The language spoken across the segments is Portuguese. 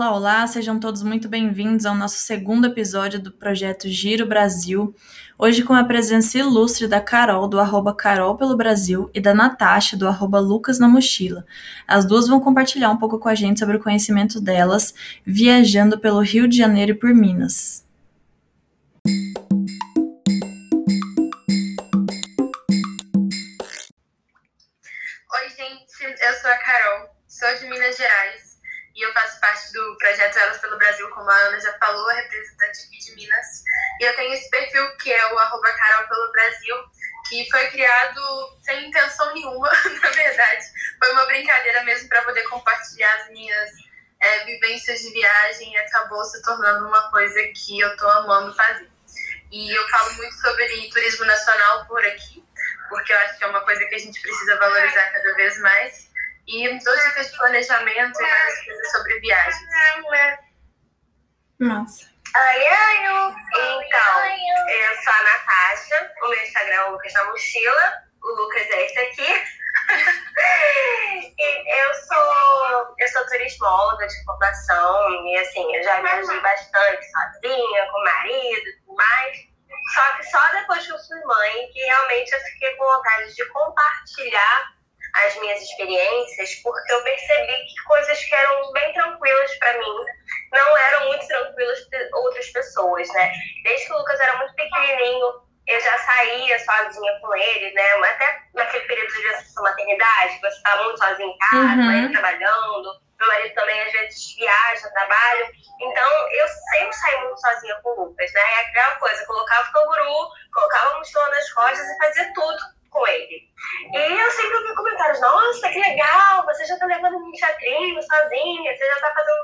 Olá, olá, sejam todos muito bem-vindos ao nosso segundo episódio do projeto Giro Brasil. Hoje com a presença ilustre da Carol, do arroba Carol pelo Brasil, e da Natasha, do arroba Lucas na Mochila. As duas vão compartilhar um pouco com a gente sobre o conhecimento delas, viajando pelo Rio de Janeiro e por Minas. Oi, gente, eu sou a Carol, sou de Minas Gerais e eu faço parte do projeto Elas pelo Brasil, como a Ana já falou, representante aqui de Minas. E eu tenho esse perfil que é o arroba Carol pelo Brasil, que foi criado sem intenção nenhuma, na verdade. Foi uma brincadeira mesmo para poder compartilhar as minhas é, vivências de viagem e acabou se tornando uma coisa que eu tô amando fazer. E eu falo muito sobre turismo nacional por aqui, porque eu acho que é uma coisa que a gente precisa valorizar cada vez mais e duas dicas de planejamento e várias coisas sobre viagens. Nossa. Então, eu sou a Natasha, o meu Instagram é o Lucas na Mochila, o Lucas é esse aqui. eu sou eu sou turismóloga de formação e assim, eu já viajei bastante sozinha, com o marido e tudo mais. Só que só depois que eu fui mãe que realmente eu fiquei com vontade de compartilhar as minhas experiências, porque eu percebi que coisas que eram bem tranquilas para mim não eram muito tranquilas para outras pessoas, né? Desde que o Lucas era muito pequenininho, eu já saía sozinha com ele, né? Até naquele período de maternidade, você está muito sozinho em casa, uhum. trabalhando. Meu marido também às vezes viaja, trabalha. Então eu sempre saí muito sozinha com o Lucas, né? É aquela coisa, colocava o canguru, colocava a mochila nas costas e fazia tudo com ele. E eu sempre ouvi comentários, nossa, que legal, você já tá levando um teatrinho sozinha, você já tá fazendo.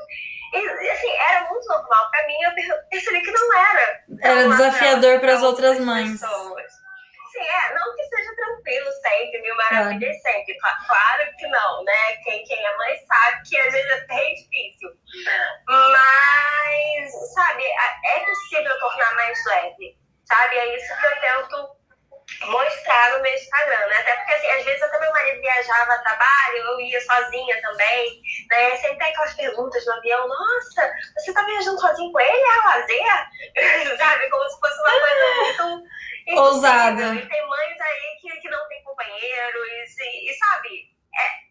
E, assim, era muito normal pra mim, eu percebi que não era. Era desafiador para as outras mães. Pessoas. Sim, é, não que seja tranquilo sempre, mil maravilhas é. sempre. Claro que não, né? Quem, quem é mãe sabe que às vezes é até difícil. Mas, sabe, é possível tornar mais leve. Sabe? É isso que eu tento mostrar no meu Instagram, né? Até porque, assim, às vezes até meu marido viajava a trabalho, eu ia sozinha também, né? Sempre tem aquelas perguntas no avião, nossa, você tá viajando sozinho com ele? É lazer? Sabe? Como se fosse uma coisa muito... Ousada. E tem mães aí que, que não tem companheiro e, e sabe... É,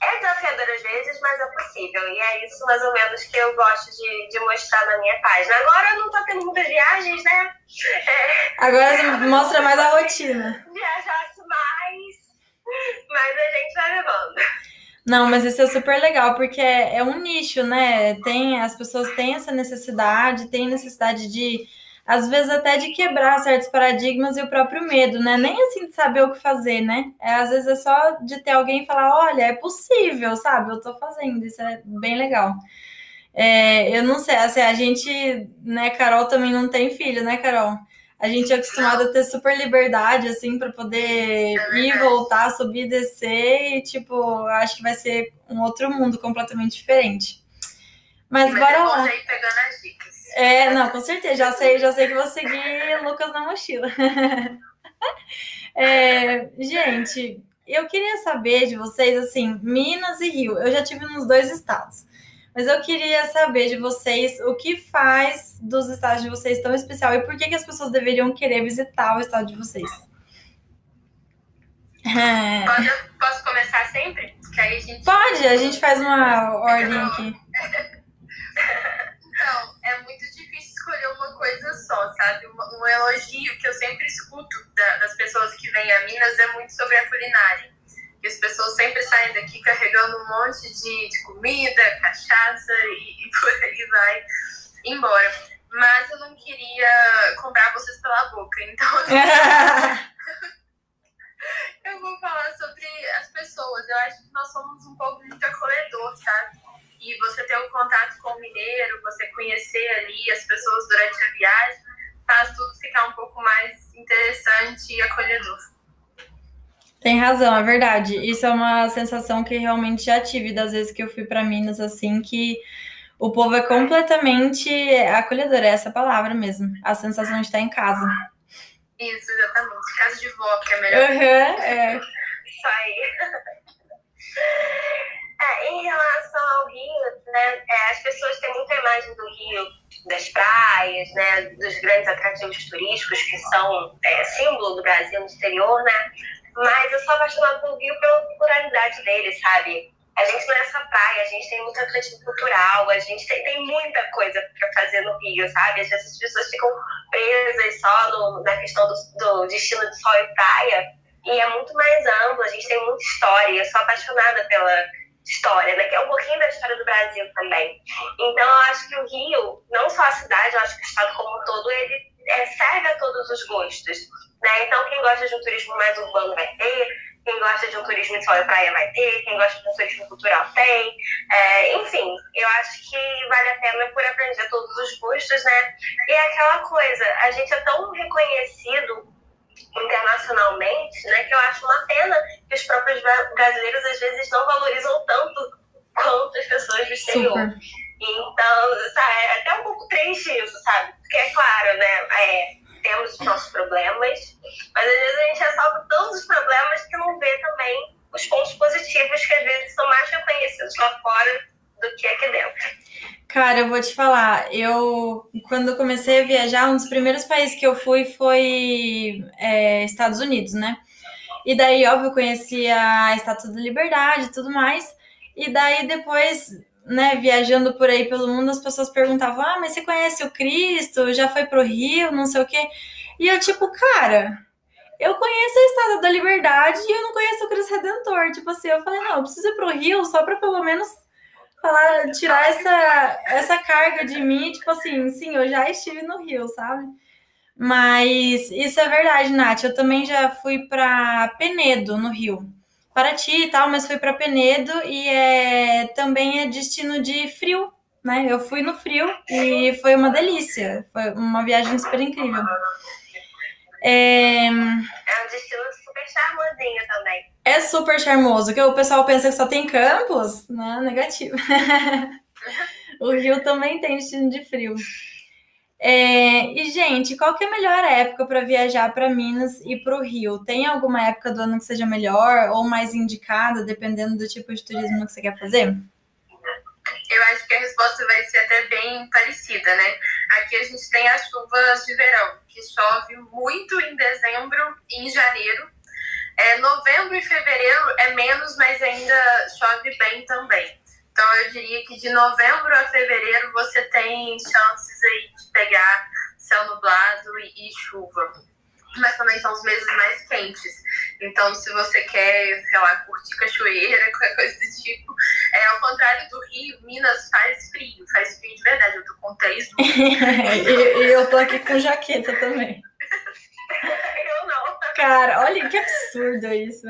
é desafiador às vezes, mas é possível. E é isso mais ou menos que eu gosto de, de mostrar na minha página. Agora não tô tendo muitas viagens, né? É, Agora você mostra mais a rotina. Viajasse mais, mas a gente vai levando. Não, mas isso é super legal, porque é, é um nicho, né? Tem, as pessoas têm essa necessidade, têm necessidade de às vezes até de quebrar certos paradigmas e o próprio medo, né? Nem assim de saber o que fazer, né? É, às vezes é só de ter alguém falar, olha, é possível, sabe? Eu tô fazendo, isso é bem legal. É, eu não sei, assim, a gente, né, Carol também não tem filho, né, Carol? A gente é acostumado a ter super liberdade, assim, para poder ir, voltar, subir, descer, e, tipo, acho que vai ser um outro mundo completamente diferente. Mas, Mas bora lá. Aí pegando as dicas. É, não, com certeza. Já sei, já sei que vou seguir Lucas na mochila. É, gente, eu queria saber de vocês, assim, Minas e Rio. Eu já tive nos dois estados. Mas eu queria saber de vocês o que faz dos estados de vocês tão especial e por que, que as pessoas deveriam querer visitar o estado de vocês. Pode, posso começar sempre? A gente... Pode, a gente faz uma ordem aqui. Então, é muito difícil escolher uma coisa só, sabe? Um, um elogio que eu sempre escuto da, das pessoas que vêm a Minas é muito sobre a culinária. Que as pessoas sempre saem daqui carregando um monte de, de comida, cachaça e, e por aí vai embora. Mas eu não queria comprar vocês pela boca, então. eu vou falar sobre as pessoas. Eu acho que nós somos um pouco muito acolhedor, sabe? e você ter um contato com o mineiro, você conhecer ali as pessoas durante a viagem, faz tudo ficar um pouco mais interessante e acolhedor. Tem razão, é verdade. Isso é uma sensação que realmente já tive das vezes que eu fui para Minas, assim, que o povo é completamente acolhedor, é essa palavra mesmo. A sensação de estar em casa. Isso, exatamente. Casa de vó, que é melhor. Uhum, é. Isso aí. É, em relação ao Rio, né, é, as pessoas têm muita imagem do Rio, das praias, né, dos grandes atrativos turísticos que são é, símbolo do Brasil no exterior, né? Mas eu sou apaixonada pelo Rio pela pluralidade dele, sabe? A gente não é só praia, a gente tem muito atrativo cultural, a gente tem, tem muita coisa para fazer no Rio, sabe? Às vezes as pessoas ficam presas só no, na questão do, do destino de sol e praia, e é muito mais amplo, a gente tem muita história, eu sou apaixonada pela história, né? Que é um pouquinho da história do Brasil também. Então, eu acho que o Rio, não só a cidade, eu acho que o estado como um todo, ele é, serve a todos os gostos, né? Então, quem gosta de um turismo mais urbano vai ter, quem gosta de um turismo de sol e praia vai ter, quem gosta de um turismo cultural tem. É, enfim, eu acho que vale a pena por aprender todos os gostos, né? E é aquela coisa, a gente é tão reconhecido internacionalmente, né, que eu acho uma pena que os próprios brasileiros às vezes não valorizam tanto quanto as pessoas do exterior. Super. Então, sabe, é até um pouco triste isso, sabe? Porque é claro, né, é, temos os nossos problemas, mas às vezes a gente ressalta tantos problemas que não vê também os pontos positivos que às vezes são mais reconhecidos lá fora do que aqui dentro. Cara, eu vou te falar, eu quando comecei a viajar, um dos primeiros países que eu fui foi é, Estados Unidos, né? E daí, óbvio, eu conheci a Estátua da Liberdade e tudo mais. E daí depois, né, viajando por aí pelo mundo, as pessoas perguntavam: "Ah, mas você conhece o Cristo? Já foi pro Rio, não sei o quê?" E eu tipo, cara, eu conheço a Estátua da Liberdade e eu não conheço o Cristo Redentor. Tipo assim, eu falei: "Não, eu preciso ir pro Rio só para pelo menos falar, tirar essa, essa carga de mim, tipo assim, sim, eu já estive no Rio, sabe? Mas isso é verdade, Nath. Eu também já fui para Penedo, no Rio. Paraty e tal, mas fui para Penedo e é, também é destino de frio, né? Eu fui no frio e foi uma delícia. Foi uma viagem super incrível. É, é um destino super charmosinho também. É super charmoso, que o pessoal pensa que só tem campos, né? Negativo. o Rio também tem destino de frio. É, e, gente, qual que é a melhor época para viajar para Minas e para o Rio? Tem alguma época do ano que seja melhor ou mais indicada, dependendo do tipo de turismo que você quer fazer? Eu acho que a resposta vai ser até bem parecida, né? Aqui a gente tem as chuvas de verão, que chove muito em dezembro e em janeiro. É, novembro e fevereiro é menos, mas ainda chove bem também. Então eu diria que de novembro a fevereiro você tem chances aí de pegar céu nublado e, e chuva. Mas também são os meses mais quentes. Então, se você quer, sei lá, curtir cachoeira, qualquer coisa do tipo, é ao contrário do Rio, Minas faz frio, faz frio de verdade. Eu tô com três e, e eu tô aqui com jaqueta também. eu não. Cara, olha que absurdo isso.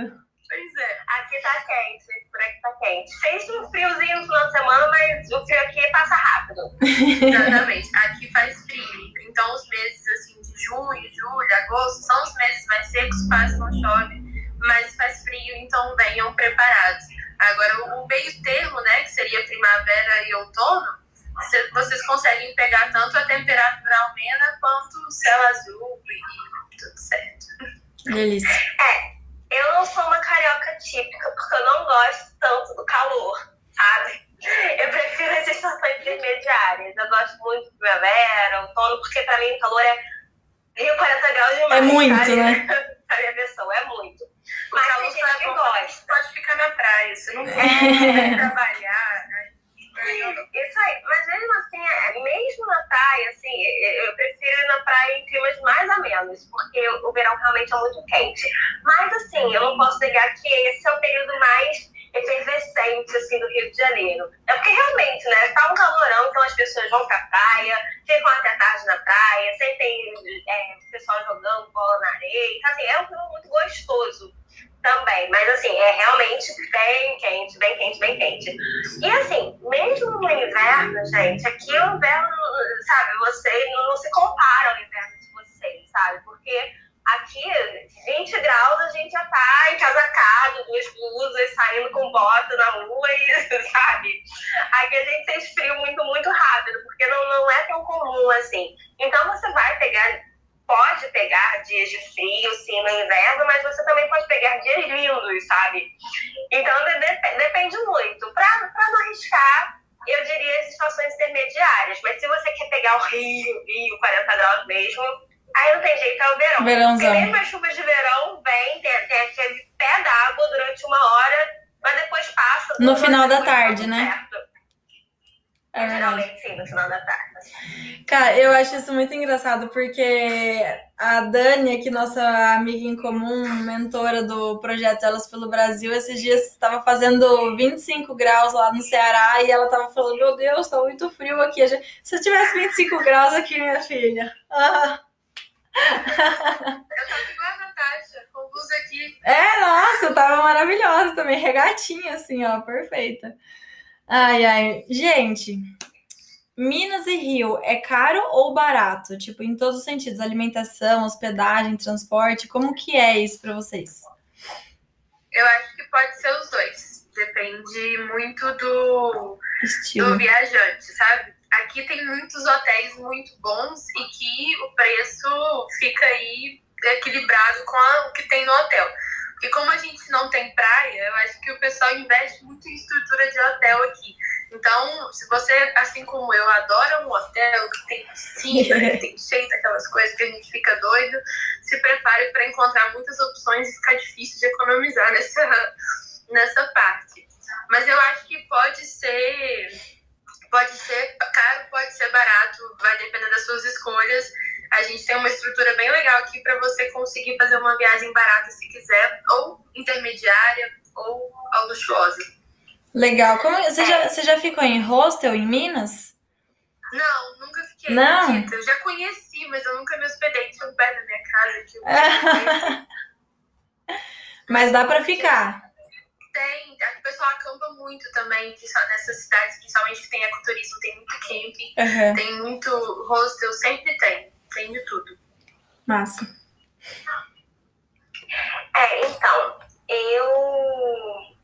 Pois é. Aqui tá quente, por aqui tá quente. Fez um friozinho no final de semana, mas o frio aqui passa rápido. Exatamente. Aqui faz frio. Então, os meses assim de junho, julho, agosto são os meses mais secos, quase não chove, mas faz frio, então venham preparados. Agora, o meio termo, né, que seria primavera e outono, vocês conseguem pegar tanto a temperatura amena quanto o céu azul e tudo certo. Delícia. É, eu não sou uma carioca típica, porque eu não gosto tanto do calor, sabe? Eu prefiro as estações intermediárias. Eu gosto muito de primavera, outono, porque pra mim o calor é 40 graus demais. É muito, sabe? né? pra minha pessoa, é muito. Mas é bom, gosta. pode ficar na praia, você não pode trabalhar, né? Isso aí, mas mesmo assim, é, mesmo na praia, assim, eu prefiro ir na praia em climas mais amenos, porque o verão realmente é muito quente. Mas assim, eu não posso negar que esse é o período mais efervescente assim, do Rio de Janeiro. É porque realmente, né, tá um calorão, então as pessoas vão pra praia, ficam até tarde na praia, sempre tem é, pessoal jogando bola na areia, então, assim, é um clima muito gostoso também, mas assim, é realmente bem quente, bem quente, bem quente. E assim, mesmo no inverno, gente, aqui o inverno, sabe, você não, não se compara ao inverno de vocês, sabe? Porque aqui, 20 graus, a gente já tá encasacado, duas blusas, saindo com bota na rua e, sabe? Aqui a gente tem frio muito, muito rápido, porque não, não é tão comum assim. Então você vai pegar pode pegar dias de frio, sim, no inverno, mas você também pode pegar dias lindos, sabe? Então de, depende muito. Para não arriscar, eu diria as situações intermediárias. Mas se você quer pegar o Rio, Rio, 40 graus mesmo, aí não tem jeito, é o verão. Verãozão. Porque mesmo as chuvas de verão vem, tem, tem aquele pé d'água durante uma hora, mas depois passa. No final da tarde, né? Certo. É verdade. Geralmente sim, no final da tarde. Cara, eu acho isso muito engraçado, porque a Dani, aqui, nossa amiga em comum, mentora do projeto Elas pelo Brasil, esses dias estava fazendo 25 graus lá no Ceará e ela estava falando: Meu Deus, tá muito frio aqui. Se eu tivesse 25 graus aqui, minha filha. Ah. Eu tava igual a Natasha, com blusa aqui. É, nossa, tava maravilhosa também, regatinha, assim, ó, perfeita. Ai, ai. Gente, Minas e Rio, é caro ou barato? Tipo, em todos os sentidos, alimentação, hospedagem, transporte, como que é isso pra vocês? Eu acho que pode ser os dois. Depende muito do, do viajante, sabe? Aqui tem muitos hotéis muito bons e que o preço fica aí equilibrado com a- o que tem no hotel. Porque como a gente não tem praia, eu acho que o pessoal investe muito em estrutura de hotel aqui. Então, se você, assim como eu, adora um hotel que tem piscina, que tem cheio daquelas coisas que a gente fica doido, se prepare para encontrar muitas opções e ficar difícil de economizar nessa, nessa parte. Mas eu acho que pode ser pode ser caro, pode ser barato, vai depender das suas escolhas. A gente tem uma estrutura bem legal aqui para você conseguir fazer uma viagem barata se quiser, ou intermediária, ou luxuosa. Legal. Como, você, já, você já ficou em hostel em Minas? Não, nunca fiquei. Não? acredita? Eu já conheci, mas eu nunca me hospedei. Tinha um pé da minha casa Mas dá pra ficar. Tem, o pessoal acampa muito também, nessas cidades, principalmente que tem ecoturismo, tem muito camping, Aham, tem muito hostel, sempre tem. Tem de tudo. Massa. É, então, eu.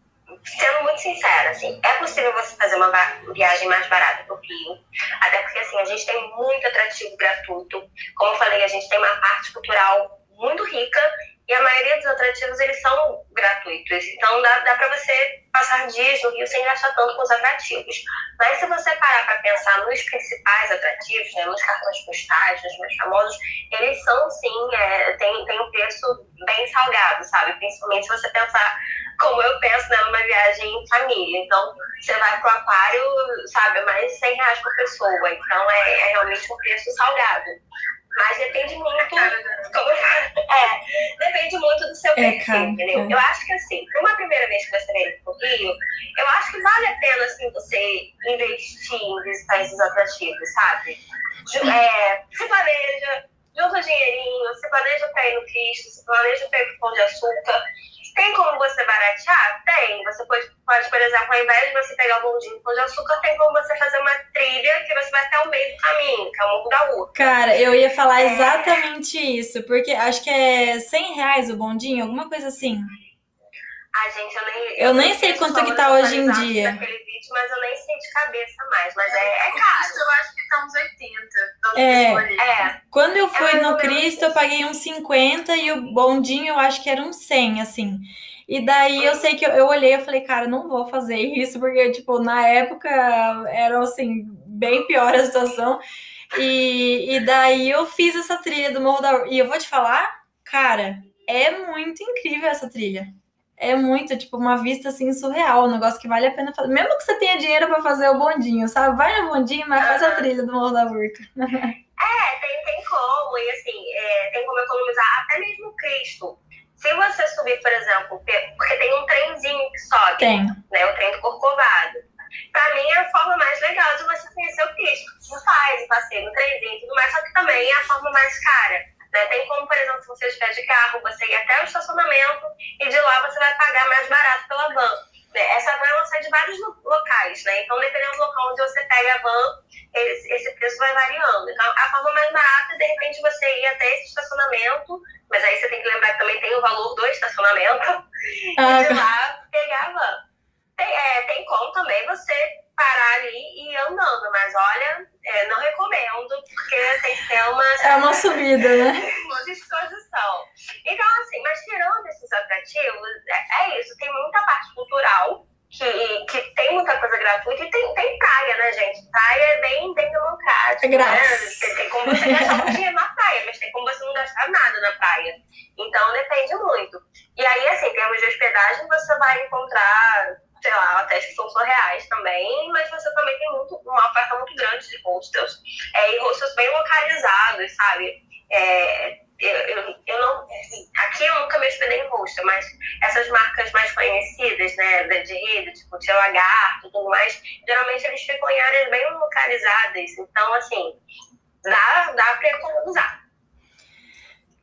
Sendo muito sincera, assim, é possível você fazer uma viagem mais barata pro Rio. Até porque, assim, a gente tem muito atrativo gratuito. Como eu falei, a gente tem uma parte cultural muito rica e a maioria dos atrativos, eles são gratuitos. Então, dá, dá pra você passar dias no Rio sem gastar tanto com os atrativos. Mas se você parar pra pensar nos principais atrativos, né, nos cartões postais, nos mais famosos, eles são, sim, é, tem, tem um preço bem salgado, sabe? Principalmente se você pensar como eu penso né, numa viagem em família. Então, você vai pro aquário, sabe, mais de 100 reais por pessoa. Então, é, é realmente um preço salgado. Mas depende muito. Como eu falo, é, depende muito do seu É, perfil, cara, entendeu? é. Eu acho que assim, para uma primeira vez que você vem pro Rio, eu acho que vale a pena assim, você investir em visitar esses atrativos, sabe? É, se planeja, junta dinheirinho, se planeja para ir no Cristo, se planeja para ir pro Pão de Açúcar. Tem como você baratear? Tem. Você pode, pode, por exemplo, ao invés de você pegar o bondinho do Pão de Açúcar, tem como você fazer uma trilha que você vai até o meio do caminho, que é o Morro da Urca. Cara, eu ia falar exatamente isso, porque acho que é 100 reais o bondinho, alguma coisa assim. Ai, gente, eu nem. Eu nem sei quanto que tá hoje em dia. Vídeo, mas eu nem sei de cabeça mais. Mas é, é caro. Cristo, eu acho que tá uns 80. da onde É. eu. É, Quando eu fui mais no Cristo, eu paguei uns 50 e o bondinho eu acho que era uns 100, assim. E daí eu sei que eu, eu olhei e falei, cara, não vou fazer isso, porque, tipo, na época era, assim, bem pior a situação. E, e daí eu fiz essa trilha do Morro da E eu vou te falar, cara, é muito incrível essa trilha. É muito, tipo, uma vista, assim, surreal, um negócio que vale a pena fazer. Mesmo que você tenha dinheiro pra fazer o bondinho, sabe? Vai no bondinho, mas faz a trilha do Morro da Urca. é tem, tem como. E assim, é, tem como economizar até mesmo Cristo. Se você subir, por exemplo, porque tem um trenzinho que sobe, Tem. né? O trem do Corcovado. Pra mim é a forma mais legal de você conhecer o Cristo. Você faz o passeio no trenzinho e tudo mais, só que também é a forma mais cara. Né? Tem como, por exemplo, se você estiver de carro, você ir até o estacionamento e de lá você vai pagar mais barato pela van. Né? Essa van ela sai de vários lo- locais, né? Então, dependendo do local onde você pega a van, esse, esse preço vai variando. Então, a forma mais barata é, de repente, você ir até esse estacionamento, mas aí você tem que lembrar que também tem o valor do estacionamento, Ah, e de lá pegar a van. Tem, é, tem como também você parar ali e ir andando, mas olha, é, não recomendo, porque tem que ter uma, É uma subida, né? uma disposição. Então, assim, mas tirando esses atrativos, é, é isso, tem muita parte cultural que, que tem muita coisa gratuita e tem, tem praia, né, gente? Praia é bem, bem democrática. É grátis. Né? Tem, tem, como você gastar um dinheiro na praia, mas tem como você não gastar nada na praia. Então depende muito. E aí, assim, em termos de hospedagem, você vai encontrar, sei lá, hotéis que são surreais também, mas você também tem muito, uma oferta muito grande de hostels. É, e hostels bem localizados, sabe? É, eu, eu, eu não. Assim, aqui eu nunca me hospedei em hostel, mas essas marcas mais conhecidas, né, de rede, tipo Tia Lagarto e tudo mais, geralmente eles ficam em áreas bem localizadas. Então, assim, dá, dá para economizar.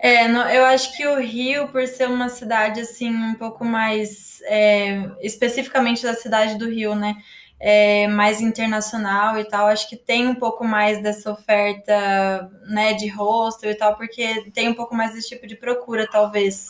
É, eu acho que o Rio, por ser uma cidade assim um pouco mais é, especificamente da cidade do Rio, né? é, mais internacional e tal, acho que tem um pouco mais dessa oferta né, de hostel e tal, porque tem um pouco mais desse tipo de procura, talvez.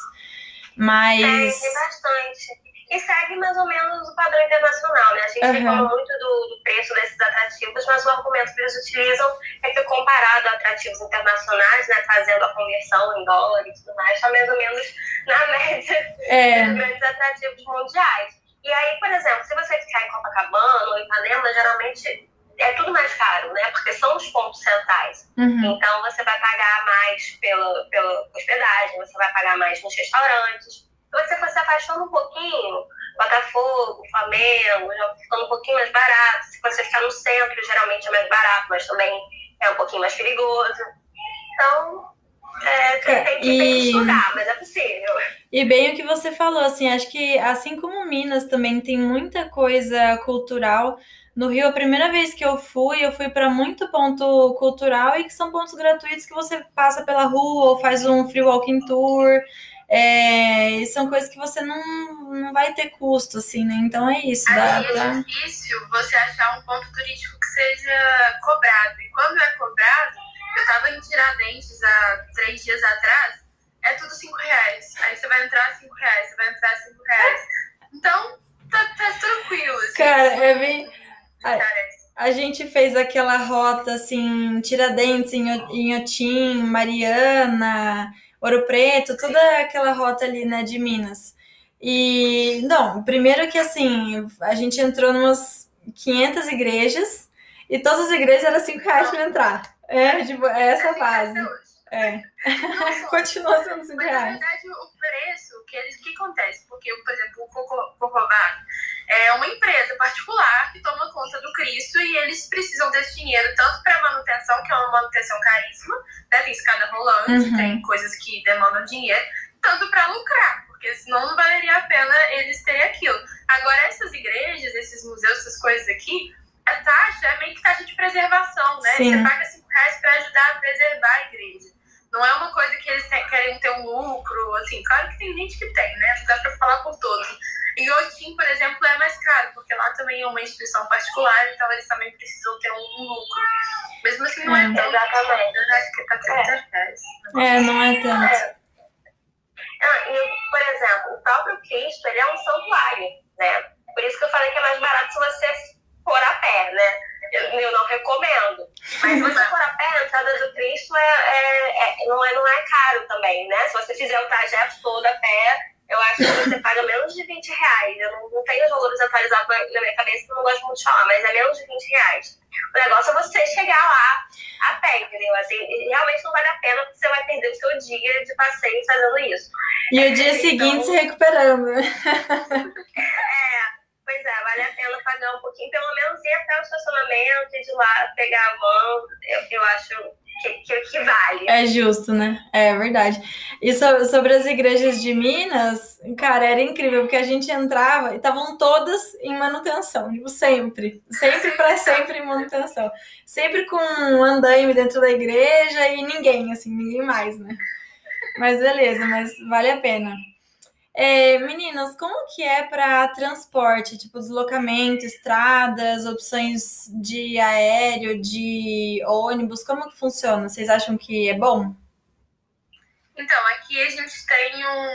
Mas. É, tem bastante. E segue mais ou menos o padrão internacional, né? A gente uhum. reclama muito do, do, preço desses atrativos, mas o argumento que eles utilizam é que comparado a atrativos internacionais, né, fazendo a conversão em dólar e tudo mais, está mais ou menos na média é. dos grandes atrativos mundiais. E aí, por exemplo, se você ficar em Copacabana ou Ipanema, geralmente é tudo mais caro, né? Porque são os pontos centrais. Uhum. Então você vai pagar mais pela, pela hospedagem, você vai pagar mais nos restaurantes. Você for se afastando um pouquinho, Botafogo, Flamengo, já ficando um pouquinho mais barato. Se você ficar no centro, geralmente é mais barato, mas também é um pouquinho mais perigoso. Então, é, tem, tem, que, e... tem que estudar, mas é possível. E bem o que você falou, assim, acho que assim como Minas também tem muita coisa cultural. No Rio, a primeira vez que eu fui, eu fui para muito ponto cultural e que são pontos gratuitos que você passa pela rua ou faz um free walking tour. É, são coisas que você não, não vai ter custo, assim, né? Então é isso. Dá, Aí é difícil você achar um ponto turístico que seja cobrado. E quando é cobrado, eu tava em Tiradentes há três dias atrás, é tudo cinco reais. Aí você vai entrar cinco reais, você vai entrar cinco reais. Então, tá, tá tranquilo. Assim, Cara, é bem. A, a, gente fez aquela rota assim, Tiradentes, Inhotim, Mariana, Ouro Preto, toda aquela rota ali, né, de Minas. E, não, primeiro que assim, a gente entrou numas 500 igrejas e todas as igrejas eram 5 reais para entrar. É, tipo, é essa base. É. Continua sendo 5 reais. Na verdade, o preço, que, eles, que acontece? Porque, por exemplo, o Corcovado é uma empresa particular que toma conta do Cristo e eles precisam desse dinheiro tanto para manutenção, que é uma manutenção caríssima, né? Tem escada rolante, uhum. tem coisas que demandam dinheiro, tanto para lucrar, porque senão não valeria a pena eles terem aquilo. Agora, essas igrejas, esses museus, essas coisas aqui, a taxa é meio que taxa de preservação, né? Sim. Você paga 5 reais para ajudar a preservar a igreja. Não é uma coisa que eles querem ter um lucro, assim, claro que tem gente que tem, né? Não dá para falar por todos. Em Otim, por exemplo, é mais caro, porque lá também é uma instituição particular, então eles também precisam ter um lucro. Mesmo assim, não é, é tão. Exatamente. Eu acho que tá 30 é. reais. É, não é tanto. É. Ah, e, por exemplo, o próprio Cristo, ele é um santuário, né? Por isso que eu falei que é mais barato se você for a pé, né? Eu, eu não recomendo. Mas se você for a pé, a entrada do Cristo é, é, é, não, é, não é caro também, né? Se você fizer o trajeto todo a pé, eu acho que você paga menos de 20 reais. Eu não, não tenho os valores atualizados na minha cabeça, eu não gosto muito de falar, mas é menos de 20 reais. O negócio é você chegar lá a pé, entendeu? Assim, realmente não vale a pena, porque você vai perder o seu dia de passeio fazendo isso. E o dia então, seguinte se recuperando. é. Pois vale a pena pagar um pouquinho, pelo menos ir até o estacionamento e de lá pegar a van, eu, eu acho que, que, que, vale. É justo, né? É verdade. E so, sobre as igrejas de Minas, cara, era incrível, porque a gente entrava e estavam todas em manutenção, tipo, sempre. Sempre para sempre em manutenção. Sempre com um andaime dentro da igreja e ninguém, assim, ninguém mais, né? Mas beleza, mas vale a pena. É, meninas, como que é para transporte, tipo deslocamento, estradas, opções de aéreo, de ônibus, como que funciona? Vocês acham que é bom? Então, aqui a gente tem um,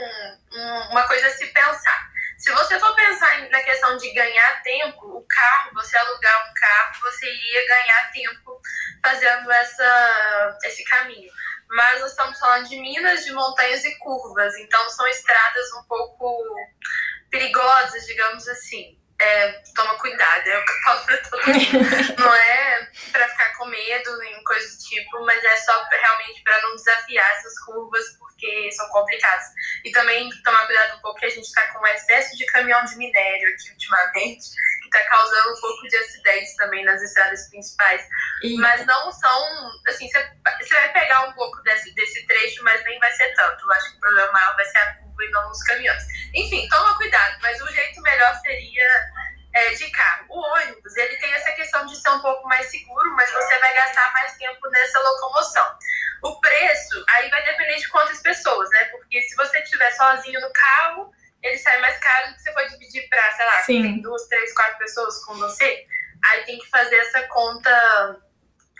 um, uma coisa a se pensar. Se você for pensar na questão de ganhar tempo, o carro, você alugar um carro, você iria ganhar tempo fazendo essa, esse caminho. Mas nós estamos falando de minas, de montanhas e curvas, então são estradas um pouco perigosas, digamos assim. É, toma cuidado, é o que eu falo pra todo mundo. não é pra ficar com medo, nem coisa do tipo, mas é só pra, realmente para não desafiar essas curvas, porque são complicadas. E também tomar cuidado um pouco que a gente tá com um excesso de caminhão de minério aqui ultimamente, que tá causando um pouco de acidentes também nas estradas principais. Eita. Mas não são, assim, você vai pegar um pouco desse, desse trecho, mas nem vai ser tanto. Eu acho que o problema maior vai ser a curva e não os caminhões. Enfim, toma cuidado, mas o jeito melhor seria é, de carro. O ônibus, ele tem essa questão de ser um pouco mais seguro, mas você vai gastar mais tempo nessa locomoção. O preço, aí vai depender de quantas pessoas, né? Porque se você estiver sozinho no carro, ele sai mais caro do que você for dividir para, sei lá, tem duas, três, quatro pessoas com você. Aí tem que fazer essa conta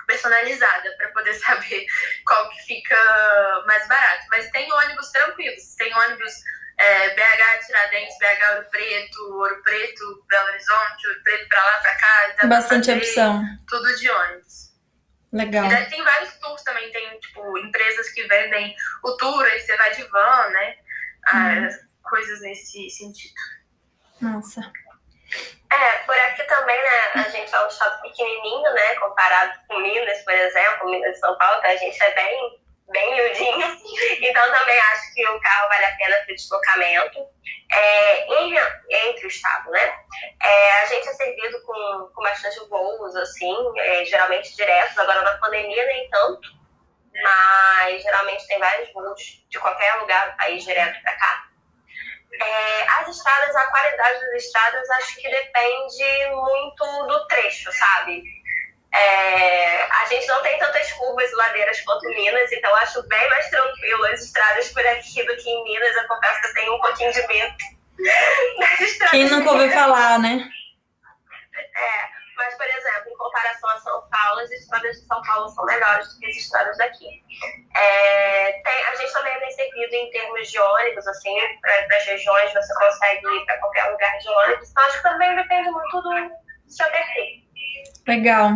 personalizada para poder saber qual que fica mais barato. Mas tem ônibus tranquilos, tem ônibus é, BH Tiradentes, BH Ouro Preto, Ouro Preto, Belo Horizonte, Ouro Preto para lá, para cá. Tem bastante fazer, opção. Tudo de ônibus. Legal. E daí tem vários tours também, tem tipo empresas que vendem o tour, aí você vai de van, né? Ah, uhum. Coisas nesse sentido. Nossa. É, por aqui também, né, a gente é um estado pequenininho, né, comparado com Minas, por exemplo, Minas de São Paulo, que a gente é bem, bem miudinho, então também acho que o carro vale a pena para deslocamento. É, em, entre o estado, né, é, a gente é servido com, com bastante voos, assim, é, geralmente diretos, agora na pandemia nem tanto, mas geralmente tem vários voos de qualquer lugar do país direto para cá. É, as estradas, a qualidade das estradas, acho que depende muito do trecho, sabe? É, a gente não tem tantas curvas e ladeiras quanto Minas, então acho bem mais tranquilo as estradas por aqui do que em Minas. Eu confesso que eu tenho um pouquinho de medo das estradas. Quem nunca ouviu falar, né? É, mas, por exemplo, em comparação a São Paulo, as estradas de São Paulo são melhores do que as estradas daqui. É, tem, a gente também é bem servido em termos de ônibus, assim, para as regiões você consegue ir para qualquer lugar de ônibus. Então, acho que também depende muito do seu perfil. Legal.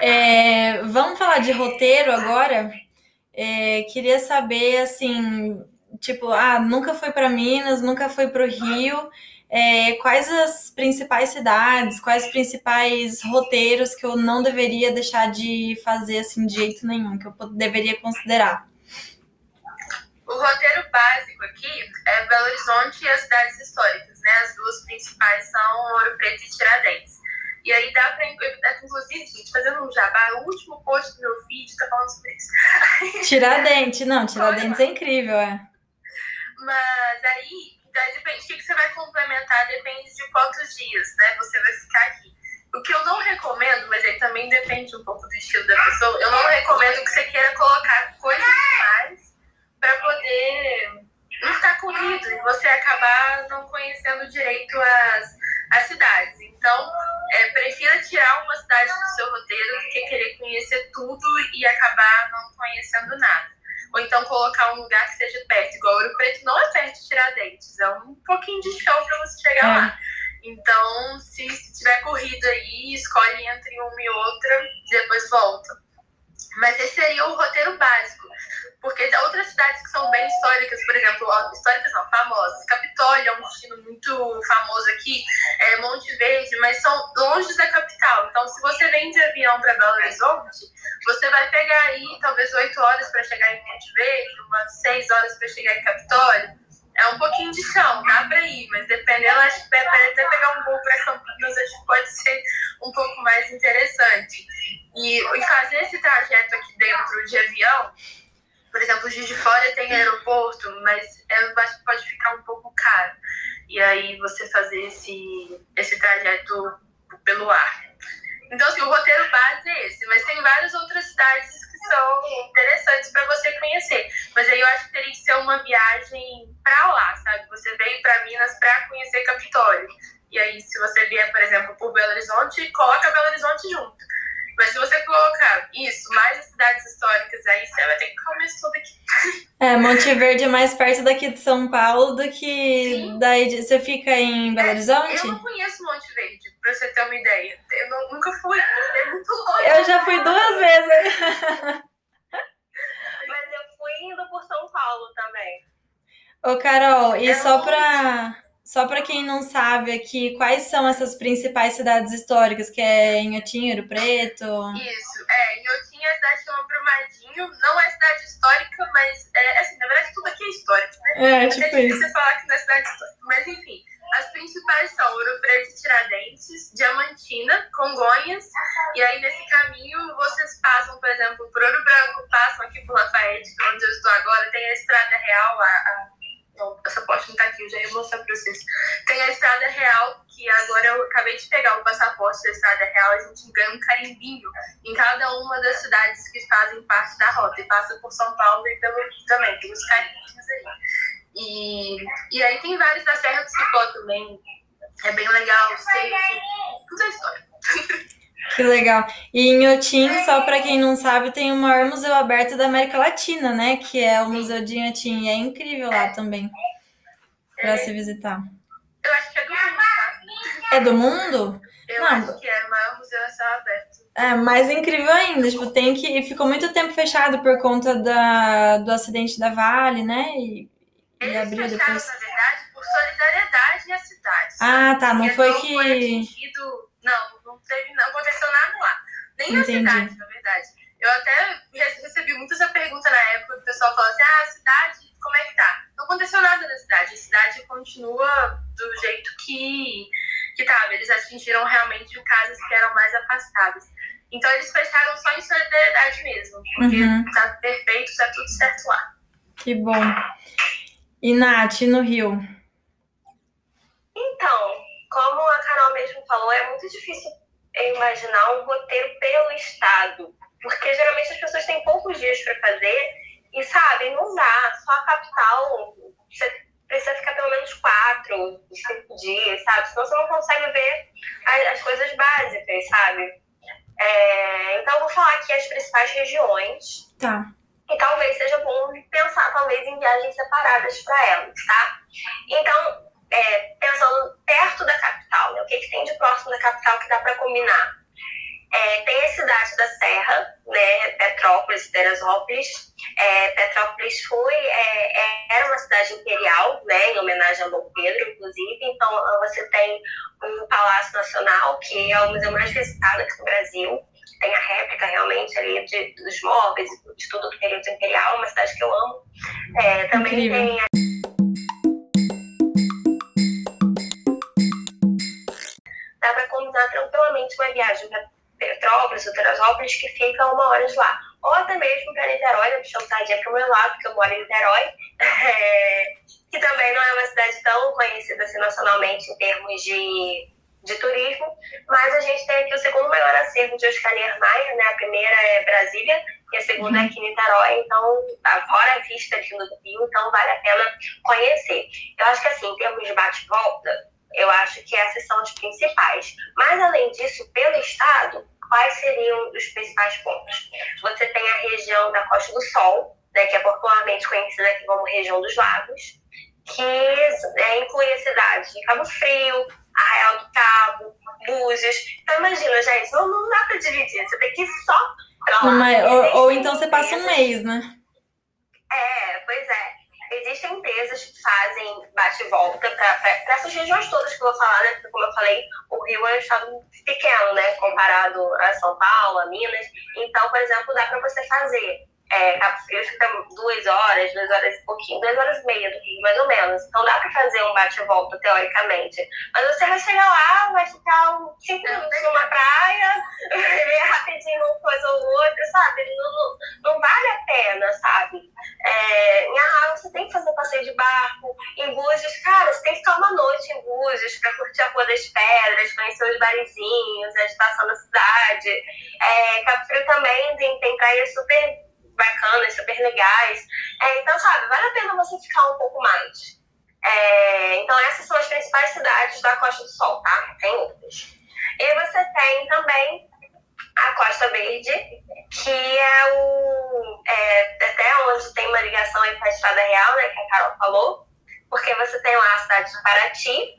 É, vamos falar de roteiro agora? É, queria saber, assim, tipo, ah, nunca foi para Minas, nunca foi para o Rio é, quais as principais cidades, quais os principais roteiros que eu não deveria deixar de fazer assim de jeito nenhum, que eu deveria considerar? O roteiro básico aqui é Belo Horizonte e as cidades históricas, né? As duas principais são Ouro Preto e Tiradentes. E aí dá pra, inclusive, gente, fazendo um jabá, o último post do meu feed tá falando sobre isso. Tiradentes, não, Tiradentes é incrível, é. Mas aí então, depende, o que você vai complementar depende de quantos dias né, você vai ficar aqui. O que eu não recomendo, mas aí também depende um pouco do estilo da pessoa, eu não recomendo que você queira colocar coisas demais para poder não ficar corrido e você acabar não conhecendo direito as, as cidades. Então, é, prefira tirar uma cidade do seu roteiro do que querer conhecer tudo e acabar não conhecendo nada. Ou então colocar um lugar que seja perto, igual Ouro Preto não é perto de Tiradentes, é um pouquinho de chão para você chegar é. lá. Então, se tiver corrida aí, escolhe entre uma e outra, depois volta. Mas esse seria o roteiro básico. Porque tem outras cidades que são bem históricas, por exemplo, históricas não, famosas. Capitólio é um destino muito famoso aqui, é Monte Verde, mas são longe da capital. Então, se você vem de avião para Belo Horizonte, você vai pegar aí talvez oito horas para chegar em Monte Verde, umas seis horas para chegar em Capitólio. É um pouquinho de chão, dá para ir, mas dependendo, acho que até pegar um voo para Campinas, acho que pode ser um pouco mais interessante. E, e fazer esse trajeto aqui dentro de avião por exemplo, Juiz de Fora tem aeroporto, mas é, pode ficar um pouco caro. E aí você fazer esse, esse trajeto pelo ar. Então, assim, o roteiro base é esse, mas tem várias outras cidades que são interessantes para você conhecer. Mas aí eu acho que teria que ser uma viagem para lá, sabe? Você veio para Minas para conhecer Capitólio. E aí, se você vier, por exemplo, por Belo Horizonte, coloca Belo Horizonte junto. Mas se você colocar isso, mais as cidades históricas, aí você vai ter que começar isso tudo aqui. É, Monte Verde é mais perto daqui de São Paulo do que Sim. daí. Você fica em é, Belo Horizonte? É, eu não conheço Monte Verde, pra você ter uma ideia. Eu não, nunca fui, é muito longe. Eu já fui duas vezes. Mas eu fui indo por São Paulo também. Ô, Carol, e é só longe. pra só para quem não sabe aqui, quais são essas principais cidades históricas, que é Inhotim, Ouro Preto? Isso, é, Inhotim é a cidade chama Brumadinho, não é cidade histórica, mas, é, assim, na verdade tudo aqui é histórico, né? É, tipo Até isso. você falar que não é cidade histórica, mas enfim, as principais são Ouro Preto e Tiradentes, Diamantina, Congonhas, e aí nesse caminho vocês passam, por exemplo, por Ouro Branco, passam aqui por Lafayette, é onde eu estou agora, tem a Estrada Real, a, a não, essa poste não tá aqui, eu já ia mostrar pra vocês. Tem a Estrada Real, que agora eu acabei de pegar o passaporte da Estrada Real, a gente ganha um carimbinho em cada uma das cidades que fazem parte da rota. E passa por São Paulo e pelo Rio também, tem os carimbinhos aí. E, e aí tem vários da Serra do Cipó também, é bem legal, sei, tudo é história. Que legal. E em Otim, só para quem não sabe, tem o maior museu aberto da América Latina, né? Que é o Museu de Inhotim. E é incrível lá também para se visitar. Eu acho que é do mundo, tá? É do mundo? Eu não. acho que é o maior museu a céu aberto. É, mais incrível ainda. Tipo, tem que. Ficou muito tempo fechado por conta da, do acidente da Vale, né? E, Eles e abriu fecharam, depois. na verdade, por solidariedade à cidade. Ah, tá. Não foi que. Foi atingido não, teve, não aconteceu nada lá. Nem Entendi. na cidade, na verdade. Eu até recebi muito essa pergunta na época, o pessoal falou assim, ah, a cidade, como é que tá? Não aconteceu nada na cidade, a cidade continua do jeito que, que tava. Eles atingiram realmente casas que eram mais afastadas. Então eles fecharam só em solidariedade mesmo, porque uhum. tá perfeito, tá tudo certo lá. Que bom. E Nath, no Rio? Então, como a Carol mesmo falou, é muito difícil imaginar um roteiro pelo Estado, porque geralmente as pessoas têm poucos dias para fazer e, sabe, não dá. Só a capital, você precisa ficar pelo menos quatro, cinco dias, sabe? Senão você não consegue ver as, as coisas básicas, sabe? É, então, eu vou falar aqui as principais regiões. Tá. E talvez seja bom pensar, talvez, em viagens separadas para elas, tá? Então, é, pensando perto da capital, né? o que, que tem de próximo da capital que dá para combinar? É, tem a cidade da Serra, né, Petrópolis, Teresópolis. É, Petrópolis foi, é, é, era uma cidade imperial, né, em homenagem a Dom Pedro, inclusive. Então, você tem um Palácio Nacional, que é o museu mais visitado aqui no Brasil. Tem a réplica, realmente, ali de, dos móveis, de tudo do período imperial, uma cidade que eu amo. É, também Incrível. tem a tranquilamente uma viagem para Petrópolis ou Teresópolis, que fica uma hora de lá. Ou até mesmo para Niterói, né, puxando sardinha para o meu lado, porque eu moro em Niterói, é, que também não é uma cidade tão conhecida assim, nacionalmente em termos de, de turismo, mas a gente tem aqui o segundo maior acervo de Oscar Niemeyer, né? A primeira é Brasília e a segunda é aqui em Niterói, então, fora a vista aqui no Rio, então vale a pena conhecer. Eu acho que assim, em termos de bate-volta, eu acho que essas são as principais. Mas, além disso, pelo Estado, quais seriam os principais pontos? Você tem a região da Costa do Sol, né, que é popularmente conhecida aqui como região dos lagos, que é, inclui a cidade de Cabo Frio, Arraial do Cabo, Búzios. Então, imagina, gente, não, não dá para dividir, você tem que ir só pra lá. ou, ou então você passa um mês, né? É, pois é. Existem empresas que fazem bate-volta para essas regiões todas que eu vou falar, né? Porque, como eu falei, o Rio é um estado pequeno, né? Comparado a São Paulo, a Minas. Então, por exemplo, dá para você fazer é, Cabo Frio fica duas horas, duas horas e pouquinho, duas horas e meia do Rio, mais ou menos. Então dá para fazer um bate-volta, teoricamente. Mas você vai chegar lá, vai ficar cinco minutos numa praia, ver rapidinho uma coisa ou outra, sabe? Não, não, vale a pena, sabe? É, em Arraial você tem que fazer passeio de barco. Em Búzios, cara, você tem que ficar uma noite em Búzios para curtir a Rua das Pedras, conhecer os barizinhos, a estação da cidade. É, Cabo Frio também tem, tem praias super bacanas, super legais. É, então, sabe, vale a pena você ficar um pouco mais. É, então, essas são as principais cidades da Costa do Sol, tá? Tem outras. E você tem também a Costa Verde, que é o. É, até onde tem uma ligação aí com a Estrada Real, né, que a Carol falou, porque você tem lá a cidade de Paraty,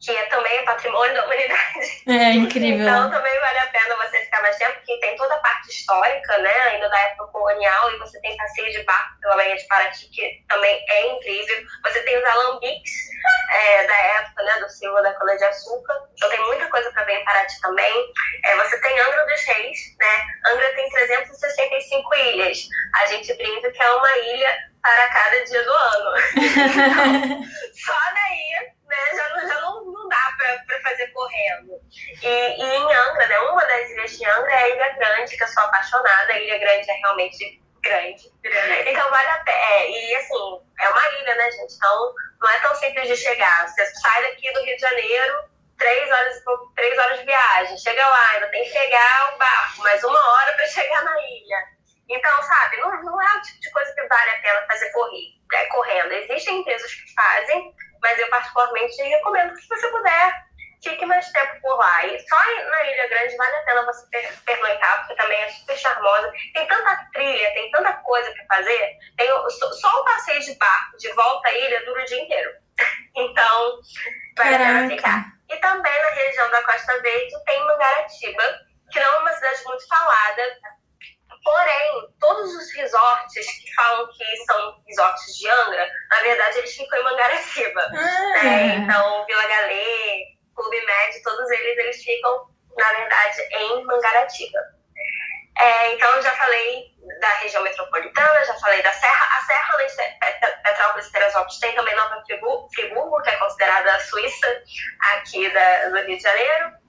que é também patrimônio da humanidade. É incrível. Então também vale a pena você ficar mais tempo, porque tem toda a parte histórica, né, ainda da época colonial, e você tem passeio de barco pela Baía de Paraty, que também é incrível. Você tem os alambiques é, da época, né, do Silva da Colha de Açúcar. Então tem muita coisa para ver em Paraty também. É, você tem Angra dos Reis, né? Angra tem 365 ilhas. A gente brinca que é uma ilha para cada dia do ano. Então, só daí né, já, não, já não, não dá para fazer correndo. E, e, em Angra, né, uma das ilhas de Angra é a Ilha Grande, que eu sou apaixonada. A Ilha Grande é realmente grande. grande. Então vale a pena. É, e assim, é uma ilha, né, gente? Então não é tão simples de chegar. Você sai daqui do Rio de Janeiro, três horas, três horas de viagem. Chega lá, ainda tem que pegar o barco, mais uma hora para chegar na ilha. Então, sabe, não, não é o tipo de coisa que vale a pena fazer correr, é, correndo. Existem empresas que fazem, mas eu particularmente recomendo que se você puder, fique mais tempo por lá. E só na Ilha Grande vale a pena você pernoitar, porque também é super charmosa. Tem tanta trilha, tem tanta coisa para fazer. Tem, só o passeio de barco de volta à ilha dura o dia inteiro. Então, vale Caraca. a pena ficar. E também na região da Costa Verde tem Mangaratiba, que não é uma cidade muito falada, Porém, todos os resorts que falam que são resorts de Angra, na verdade eles ficam em Mangaratiba. Ah. É, então, Vila Galê, Clube Med, todos eles, eles ficam, na verdade, em Mangaratiba. É, então, eu já falei da região metropolitana, já falei da Serra. A Serra, além de Petrópolis e Teresópolis, tem também Nova Friburgo, que é considerada a Suíça aqui da, do Rio de Janeiro.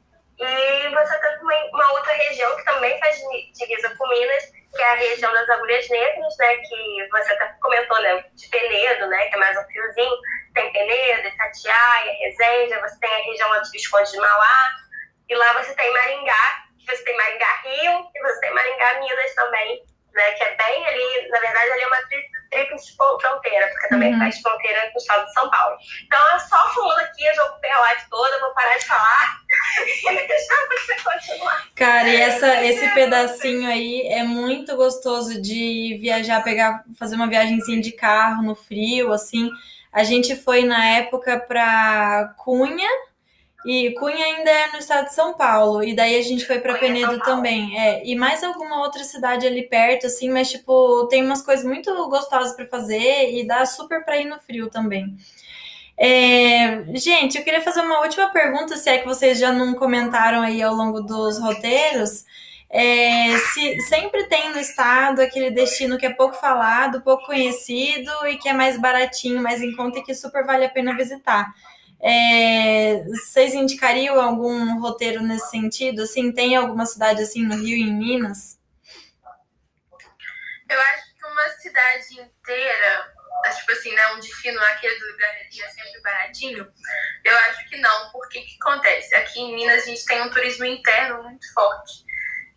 E você tem uma, uma outra região que também faz divisa com Minas, que é a região das Agulhas Negras, né, que você até comentou, né, de Penedo, né, que é mais um friozinho. Tem Penedo, Itatiaia, Resende, você tem a região dos Visconde de Mauá, e lá você tem Maringá, você tem Maringá Rio, e você tem Maringá Minas também, né, que é bem ali, na verdade, ali é uma tríplice fronteira, porque também uhum. faz fronteira com o estado de São Paulo. Então, é só falando aqui, eu já ocupei a live toda, vou parar de falar e deixar você continuar. Cara, e essa, esse pedacinho aí é muito gostoso de viajar, pegar, fazer uma viagemzinha de carro no frio, assim. A gente foi na época para Cunha, e Cunha ainda é no estado de São Paulo. E daí a gente foi para Penedo também. É, e mais alguma outra cidade ali perto, assim, mas tipo, tem umas coisas muito gostosas para fazer e dá super para ir no frio também. É, gente, eu queria fazer uma última pergunta, se é que vocês já não comentaram aí ao longo dos roteiros. É, se sempre tem no estado aquele destino que é pouco falado, pouco conhecido e que é mais baratinho, mais em conta e que super vale a pena visitar. É, vocês indicariam algum roteiro nesse sentido? Assim, tem alguma cidade assim no Rio em Minas? Eu acho que uma cidade inteira, tipo assim, né, um destino aquele do Galeria sempre baratinho, eu acho que não, porque o que acontece? Aqui em Minas a gente tem um turismo interno muito forte.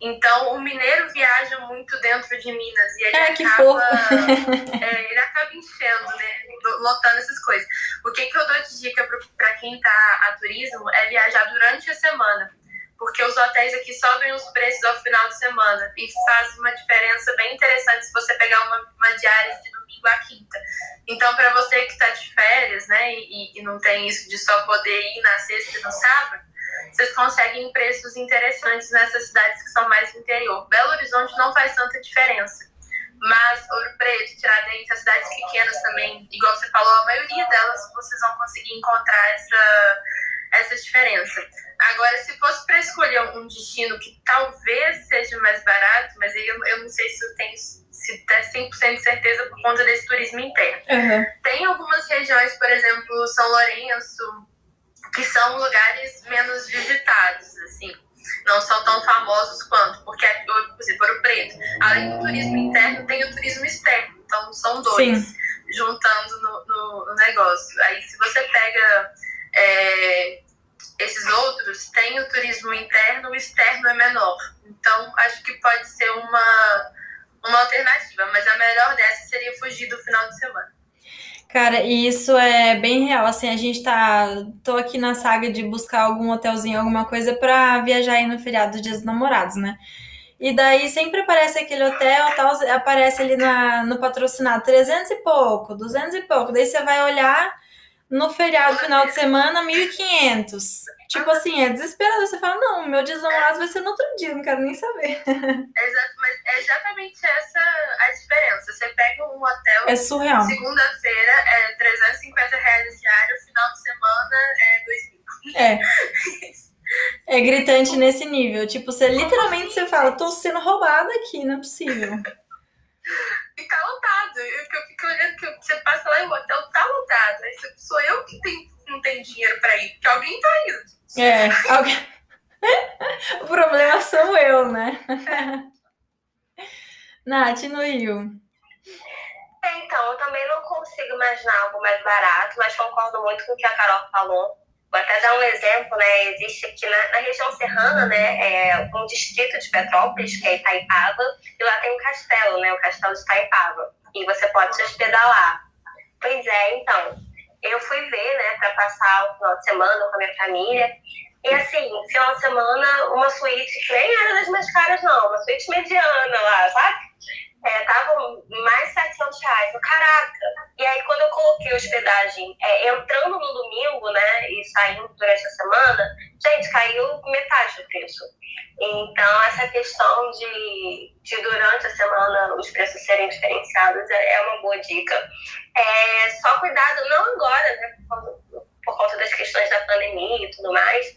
Então, o mineiro viaja muito dentro de Minas e ele é, acaba, é, ele acaba enchendo, né? Lotando essas coisas. O que, que eu dou de dica para quem tá a turismo é viajar durante a semana. Porque os hotéis aqui sobem os preços ao final de semana e faz uma diferença bem interessante se você pegar uma, uma diária de domingo a quinta. Então, para você que está de férias, né, e, e não tem isso de só poder ir na sexta e no sábado, vocês conseguem preços interessantes nessas cidades que são mais interior. Belo Horizonte não faz tanta diferença. Mas Ouro Preto, Tiradentes, as cidades pequenas também, igual você falou, a maioria delas vocês vão conseguir encontrar essa, essa diferença. Agora, se fosse para escolher um destino que talvez seja mais barato, mas aí eu, eu não sei se eu tenho se ter 100% de certeza por conta desse turismo interno. Uhum. Tem algumas regiões, por exemplo, São Lourenço, que são lugares menos visitados, assim. Não são tão famosos quanto, porque, por exemplo, Ouro Preto, além do turismo interno, tem o turismo externo. Então, são dois, Sim. juntando no, no, no, negócio. Aí, se você pega é, esses outros, tem o turismo interno, o externo é menor. Então, acho que pode ser uma, uma alternativa, mas a melhor dessa seria fugir do final de semana. Cara, e isso é bem real. Assim, a gente tá. Tô aqui na saga de buscar algum hotelzinho, alguma coisa para viajar aí no feriado dos Dias dos Namorados, né? E daí sempre aparece aquele hotel, tal, aparece ali na, no patrocinado 300 e pouco, 200 e pouco. Daí você vai olhar, no feriado final de semana 1.500. Tipo assim, é desesperador. Você fala, não, meu desenlace vai ser no outro dia, não quero nem saber. Exato, mas é exatamente essa a diferença. Você pega um hotel. É surreal. Segunda-feira é 350 reais diário, final de semana é 2 mil. É. É gritante nesse nível. Tipo, você literalmente você fala, tô sendo roubada aqui, não é possível. E tá lotado. Eu, eu fico olhando que você passa lá e o hotel tá lotado. Aí sou eu que tem, não tenho dinheiro pra ir, porque alguém tá indo. É, alguém... o problema sou eu, né? Nath, no Rio. Então, eu também não consigo imaginar algo mais barato, mas concordo muito com o que a Carol falou. Vou até dar um exemplo, né? Existe aqui na, na, região serrana, né, é um distrito de Petrópolis, que é Itaipava, e lá tem um castelo, né, o castelo de Itaipava. E você pode se hospedar lá. Pois é, então, eu fui ver, né, para passar o final de semana com a minha família. E assim, final de semana, uma suíte que nem era das mais caras, não, uma suíte mediana lá, sabe? É, tava mais 700 reais. Caraca! E aí, quando eu coloquei hospedagem é, entrando no domingo, né, e saindo durante a semana, gente, caiu metade do preço. Então, essa questão de, de durante a semana os preços serem diferenciados é, é uma boa dica. É, só cuidado, não agora, né, por conta das questões da pandemia e tudo mais.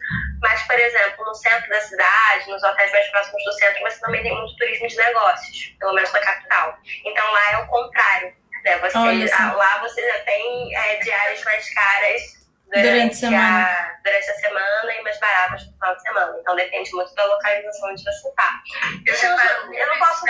Mas, por exemplo, no centro da cidade, nos hotéis mais próximos do centro, você também tem muito turismo de negócios, pelo menos na capital. Então lá é o contrário. Né? Você, lá você já tem é, diárias mais caras durante, durante, a semana. durante a semana e mais baratas no final de semana. Então depende muito da localização onde você está. Eu, eu, eu não posso.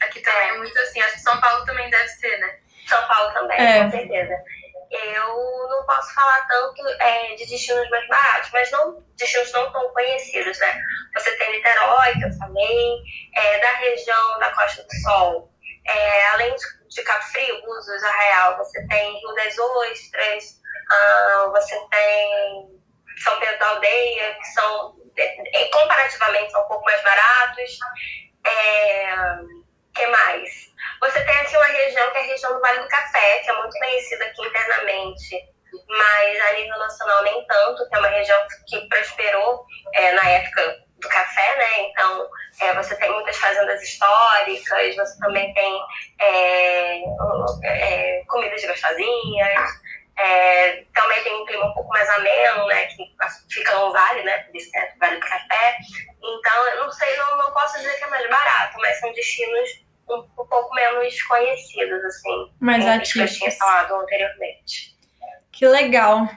Aqui também é. é muito assim, acho que São Paulo também deve ser, né? São Paulo também, é. com certeza eu não posso falar tanto é, de destinos mais baratos, mas não destinos não tão conhecidos, né? Você tem Niterói, que eu falei, é, da região da Costa do Sol, é, além de, de Cabo Frio, Búzios, Arraial, você tem Rio das Ostras, ah, você tem São Pedro da Aldeia, que são, é, é, comparativamente, são um pouco mais baratos. É, que mais? Você tem aqui uma região que é a região do Vale do Café, que é muito conhecida aqui internamente, mas a nível nacional nem tanto, que é uma região que prosperou é, na época do café, né? Então, é, você tem muitas fazendas históricas, você também tem é, é, comidas gostosinhas, é, também tem um clima um pouco mais ameno, né? Que fica no vale, né? Por isso é Vale do Café. Então, eu não sei, não, não posso dizer que é mais barato, mas são destinos pouco menos conhecidos, assim. Mais ativos. Que eu tinha falado anteriormente. Que legal.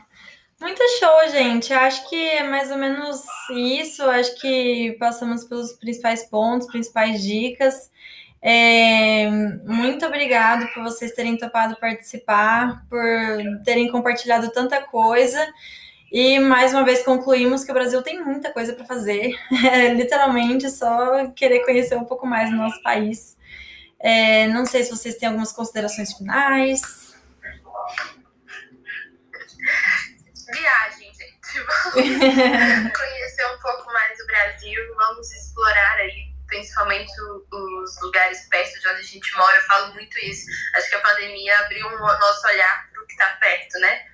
Muito show, gente. Acho que é mais ou menos isso. Acho que passamos pelos principais pontos, principais dicas. É, muito obrigado por vocês terem topado participar, por terem compartilhado tanta coisa. E mais uma vez concluímos que o Brasil tem muita coisa para fazer. É, literalmente só querer conhecer um pouco mais do nosso país. É, não sei se vocês têm algumas considerações finais. Viagem, gente. Vamos conhecer um pouco mais o Brasil, vamos explorar aí, principalmente os lugares perto de onde a gente mora. Eu falo muito isso. Acho que a pandemia abriu o nosso olhar para o que está perto, né?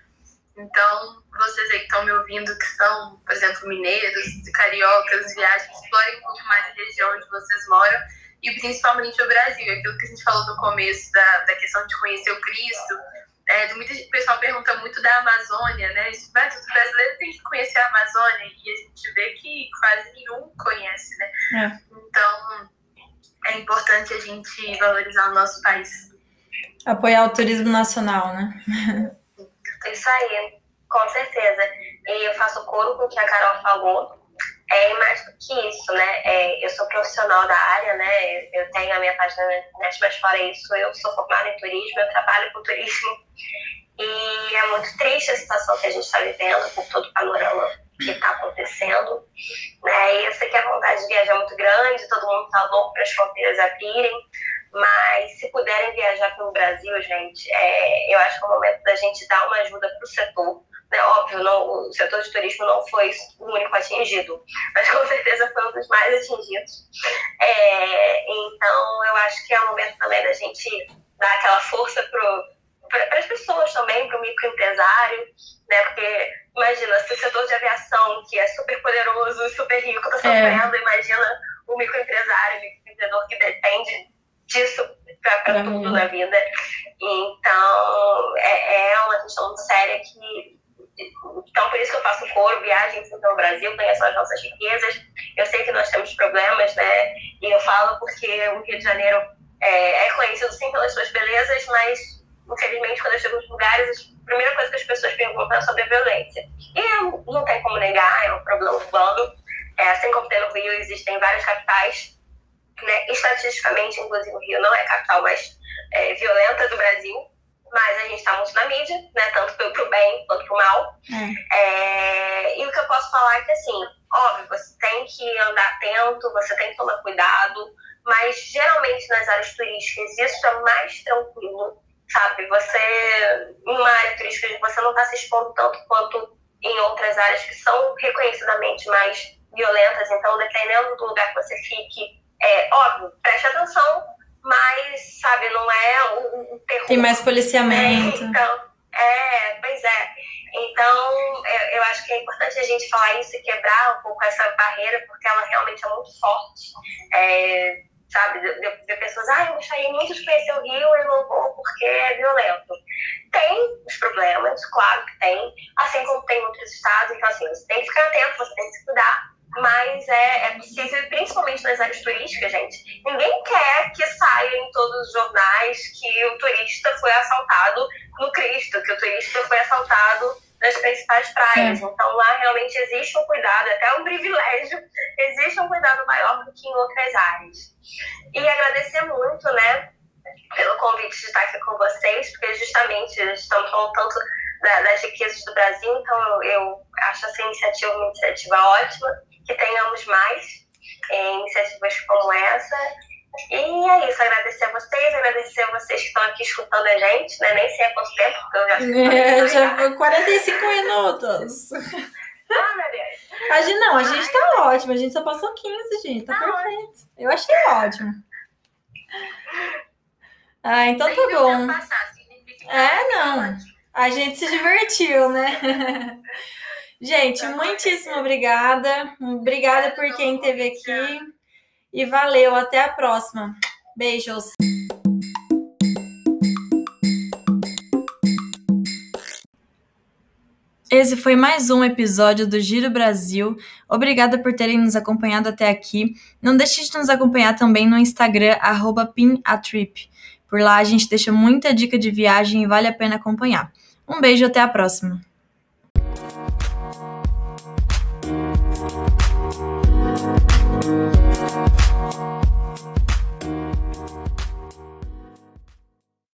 Então, vocês aí que estão me ouvindo, que são, por exemplo, mineiros, cariocas, viajem, explorem um pouco mais a região onde vocês moram e principalmente o Brasil. Aquilo que a gente falou no começo da, da questão de conhecer o Cristo. É, muita gente, o pessoal pergunta muito da Amazônia, né? Mas o brasileiro tem que conhecer a Amazônia e a gente vê que quase nenhum conhece, né? É. Então, é importante a gente valorizar o nosso país. Apoiar o turismo nacional, né? Isso aí, com certeza. E eu faço coro com o que a Carol falou é mais do que isso, né? É, eu sou profissional da área, né? Eu tenho a minha página na internet, mas fora isso, eu sou formada em turismo, eu trabalho com turismo. E é muito triste a situação que a gente está vivendo, por todo o panorama que está acontecendo. Né? E eu sei que a vontade de viajar é muito grande, todo mundo está louco para as fronteiras abrirem. Mas se puderem viajar pelo Brasil, gente, é, eu acho que é o momento da gente dar uma ajuda para o setor né, óbvio, não, o setor de turismo não foi o único atingido, mas com certeza foi um dos mais atingidos. É, então, eu acho que é o momento também da gente dar aquela força para as pessoas também, para o microempresário, né? Porque imagina, se o setor de aviação, que é super poderoso, super rico, está é. sofrendo, é. imagina o microempresário, o microempreendedor que depende disso para tudo na vida. Então, é, é uma questão séria que. Então, por isso que eu faço coro, viagens pelo Brasil, conheço as nossas riquezas. Eu sei que nós temos problemas, né? E eu falo porque o Rio de Janeiro é, é conhecido sim pelas suas belezas, mas infelizmente, quando eu chego nos lugares, a primeira coisa que as pessoas perguntam é sobre a violência. E não tem como negar, é um problema urbano. É, assim como tem no Rio, existem várias capitais. Né? Estatisticamente, inclusive, o Rio não é a capital mais é, violenta do Brasil, mas a gente está muito na mídia, né? tanto para o bem quanto para o mal. É. É, e o que eu posso falar é que, assim, óbvio, você tem que andar atento, você tem que tomar cuidado, mas geralmente nas áreas turísticas isso é mais tranquilo sabe? Você, em uma área turística, você não está se expondo tanto quanto em outras áreas que são reconhecidamente mais violentas. Então, dependendo do lugar que você fique, é óbvio, preste atenção, mas, sabe, não é o, terror. Tem mais policiamento. É, então, é, pois é. Então, eu, eu, acho que é importante a gente falar isso e quebrar um pouco essa barreira, porque ela realmente é muito forte. É, sabe? De, pessoas, ah, eu gostaria muito de conhecer o Rio e não vou porque é violento. Tem os problemas, claro que tem, assim como tem outros estados, então assim, você tem que ficar atento, você tem que se cuidar, mas é, é possível, principalmente nas áreas turísticas, gente. Ninguém quer que saia em todos os jornais que o turista foi assaltado no Cristo, que o turista foi assaltado nas principais praias. Então lá realmente existe um cuidado, até um privilégio, existe um cuidado maior do que em outras áreas. E agradecer muito, né, pelo convite de estar aqui com vocês, porque justamente estamos falando tanto das riquezas do Brasil, então eu acho essa iniciativa uma iniciativa ótima, que tenhamos mais iniciativas como essa e é isso, agradecer a vocês, agradecer a vocês que estão aqui escutando a gente, né? Nem sei há quanto tempo, porque eu já é, já foi 45 minutos. Ah, meu Deus. A gente, não, a gente tá ótimo, a gente só passou 15, gente, tá não, perfeito. Eu achei ótimo. Ah, então tá bom. É, não. A gente se divertiu, né? Gente, muitíssimo obrigada. Obrigada por quem esteve aqui. E valeu, até a próxima. Beijos. Esse foi mais um episódio do Giro Brasil. Obrigada por terem nos acompanhado até aqui. Não deixe de nos acompanhar também no Instagram, pinatrip. Por lá a gente deixa muita dica de viagem e vale a pena acompanhar. Um beijo até a próxima!